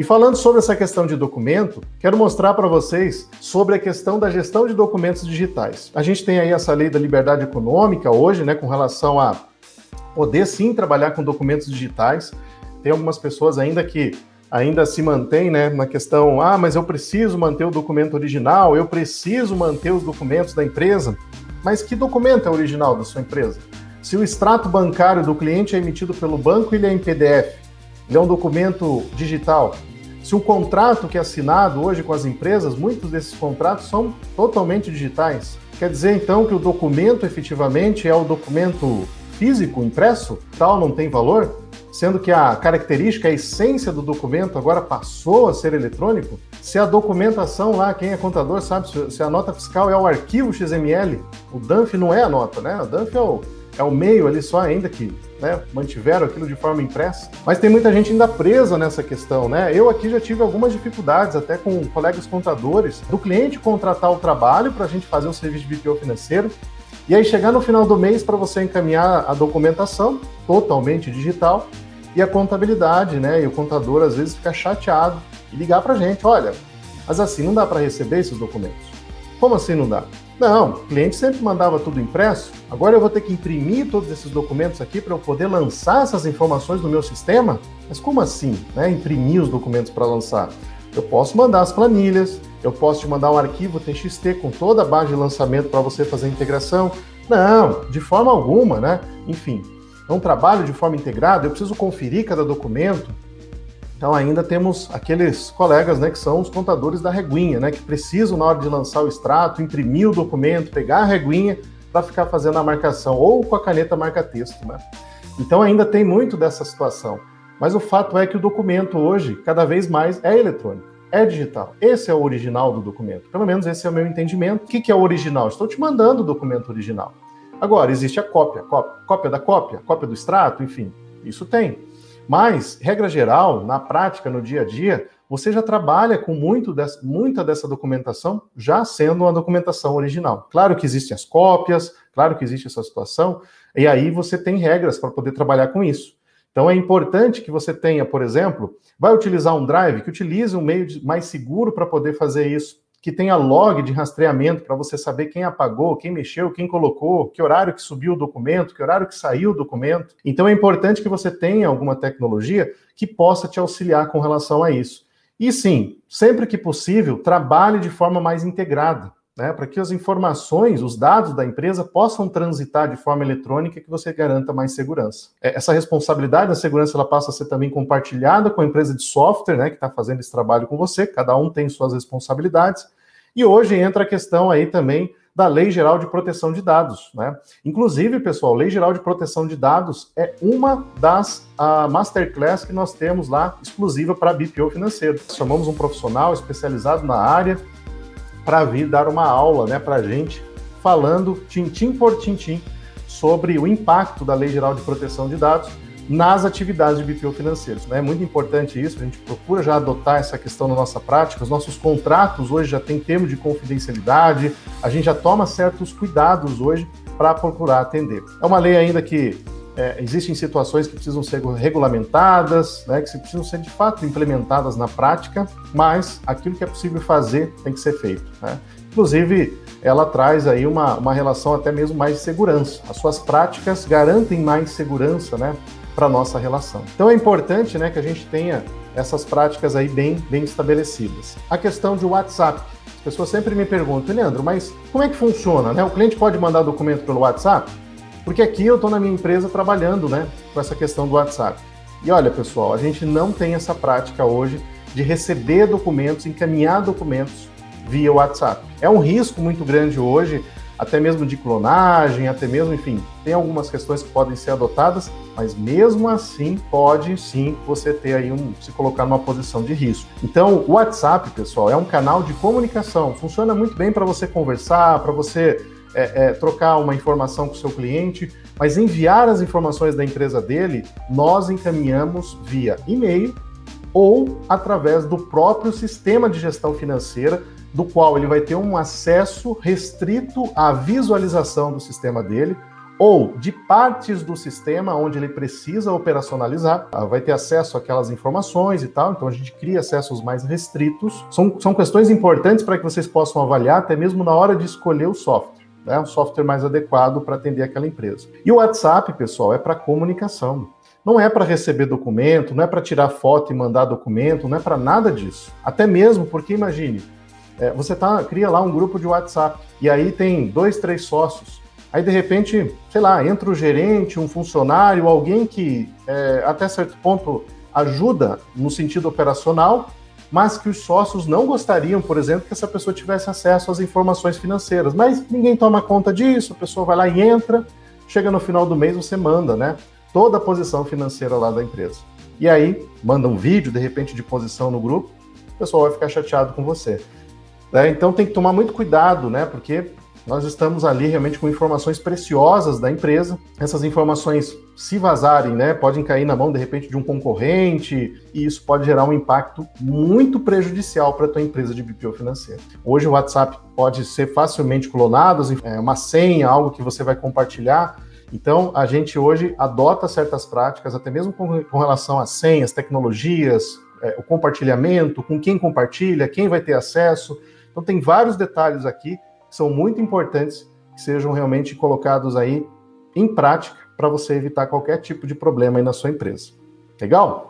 E falando sobre essa questão de documento, quero mostrar para vocês sobre a questão da gestão de documentos digitais. A gente tem aí essa lei da liberdade econômica hoje, né, com relação a poder sim trabalhar com documentos digitais. Tem algumas pessoas ainda que ainda se mantém né, na questão, ah, mas eu preciso manter o documento original, eu preciso manter os documentos da empresa. Mas que documento é original da sua empresa? Se o extrato bancário do cliente é emitido pelo banco, ele é em PDF, ele é um documento digital. Se o contrato que é assinado hoje com as empresas, muitos desses contratos são totalmente digitais. Quer dizer então que o documento efetivamente é o documento físico, impresso, tal, não tem valor? Sendo que a característica, a essência do documento agora passou a ser eletrônico? Se a documentação lá, quem é contador sabe, se a nota fiscal é o arquivo XML, o DANF não é a nota, né? O DANF é o, é o meio ali só ainda que né, mantiveram aquilo de forma impressa. Mas tem muita gente ainda presa nessa questão, né? Eu aqui já tive algumas dificuldades, até com colegas contadores, do cliente contratar o trabalho para a gente fazer o serviço de BPO financeiro. E aí chegar no final do mês para você encaminhar a documentação totalmente digital e a contabilidade, né? E o contador às vezes fica chateado e ligar para a gente, olha, mas assim não dá para receber esses documentos. Como assim não dá? Não, o cliente sempre mandava tudo impresso. Agora eu vou ter que imprimir todos esses documentos aqui para eu poder lançar essas informações no meu sistema? Mas como assim, né? Imprimir os documentos para lançar? Eu posso mandar as planilhas, eu posso te mandar um arquivo TXT com toda a base de lançamento para você fazer a integração. Não, de forma alguma, né? Enfim, é um trabalho de forma integrada, eu preciso conferir cada documento, então ainda temos aqueles colegas, né, que são os contadores da reguinha, né, que precisam na hora de lançar o extrato, imprimir o documento, pegar a reguinha para ficar fazendo a marcação ou com a caneta marca-texto, né? Então ainda tem muito dessa situação. Mas o fato é que o documento hoje, cada vez mais, é eletrônico, é digital. Esse é o original do documento. Pelo menos esse é o meu entendimento. O que é o original? Estou te mandando o documento original. Agora, existe a cópia, cópia, cópia da cópia, cópia do extrato, enfim, isso tem. Mas, regra geral, na prática, no dia a dia, você já trabalha com muito dessa, muita dessa documentação já sendo uma documentação original. Claro que existem as cópias, claro que existe essa situação, e aí você tem regras para poder trabalhar com isso. Então é importante que você tenha, por exemplo, vai utilizar um drive, que utilize um meio mais seguro para poder fazer isso que tenha log de rastreamento para você saber quem apagou, quem mexeu, quem colocou, que horário que subiu o documento, que horário que saiu o documento. Então é importante que você tenha alguma tecnologia que possa te auxiliar com relação a isso. E sim, sempre que possível, trabalhe de forma mais integrada né, para que as informações, os dados da empresa possam transitar de forma eletrônica que você garanta mais segurança. É, essa responsabilidade da segurança ela passa a ser também compartilhada com a empresa de software, né, que está fazendo esse trabalho com você. Cada um tem suas responsabilidades. E hoje entra a questão aí também da Lei Geral de Proteção de Dados, né? Inclusive, pessoal, Lei Geral de Proteção de Dados é uma das uh, masterclass que nós temos lá exclusiva para BPO financeiro. Chamamos um profissional especializado na área para vir dar uma aula né, para a gente, falando tintim por tintim sobre o impacto da Lei Geral de Proteção de Dados nas atividades de BPO financeiros. Né? É muito importante isso, a gente procura já adotar essa questão na nossa prática. Os nossos contratos hoje já têm termo de confidencialidade, a gente já toma certos cuidados hoje para procurar atender. É uma lei ainda que é, existem situações que precisam ser regulamentadas, né, que precisam ser de fato implementadas na prática, mas aquilo que é possível fazer tem que ser feito. Né? Inclusive, ela traz aí uma, uma relação até mesmo mais de segurança. As suas práticas garantem mais segurança né, para a nossa relação. Então é importante né, que a gente tenha essas práticas aí bem, bem estabelecidas. A questão de WhatsApp. As pessoas sempre me perguntam, Leandro, mas como é que funciona? Né? O cliente pode mandar documento pelo WhatsApp? Porque aqui eu estou na minha empresa trabalhando né, com essa questão do WhatsApp. E olha, pessoal, a gente não tem essa prática hoje de receber documentos, encaminhar documentos via WhatsApp. É um risco muito grande hoje, até mesmo de clonagem, até mesmo, enfim, tem algumas questões que podem ser adotadas, mas mesmo assim pode sim você ter aí um se colocar numa posição de risco. Então, o WhatsApp, pessoal, é um canal de comunicação, funciona muito bem para você conversar, para você é, é, trocar uma informação com o seu cliente, mas enviar as informações da empresa dele, nós encaminhamos via e-mail ou através do próprio sistema de gestão financeira, do qual ele vai ter um acesso restrito à visualização do sistema dele, ou de partes do sistema onde ele precisa operacionalizar, ah, vai ter acesso àquelas informações e tal, então a gente cria acessos mais restritos. São, são questões importantes para que vocês possam avaliar, até mesmo na hora de escolher o software. Né, o software mais adequado para atender aquela empresa. E o WhatsApp, pessoal, é para comunicação. Não é para receber documento, não é para tirar foto e mandar documento, não é para nada disso. Até mesmo porque, imagine, é, você tá, cria lá um grupo de WhatsApp e aí tem dois, três sócios. Aí, de repente, sei lá, entra o gerente, um funcionário, alguém que é, até certo ponto ajuda no sentido operacional, mas que os sócios não gostariam, por exemplo, que essa pessoa tivesse acesso às informações financeiras. Mas ninguém toma conta disso, a pessoa vai lá e entra, chega no final do mês, você manda, né? Toda a posição financeira lá da empresa. E aí, manda um vídeo, de repente, de posição no grupo, o pessoal vai ficar chateado com você. É, então tem que tomar muito cuidado, né? Porque nós estamos ali realmente com informações preciosas da empresa. Essas informações, se vazarem, né, podem cair na mão de repente de um concorrente e isso pode gerar um impacto muito prejudicial para a tua empresa de BPO financeiro. Hoje o WhatsApp pode ser facilmente clonado, é uma senha, algo que você vai compartilhar. Então, a gente hoje adota certas práticas, até mesmo com, com relação a senhas, tecnologias, é, o compartilhamento, com quem compartilha, quem vai ter acesso. Então, tem vários detalhes aqui são muito importantes que sejam realmente colocados aí em prática para você evitar qualquer tipo de problema aí na sua empresa. Legal?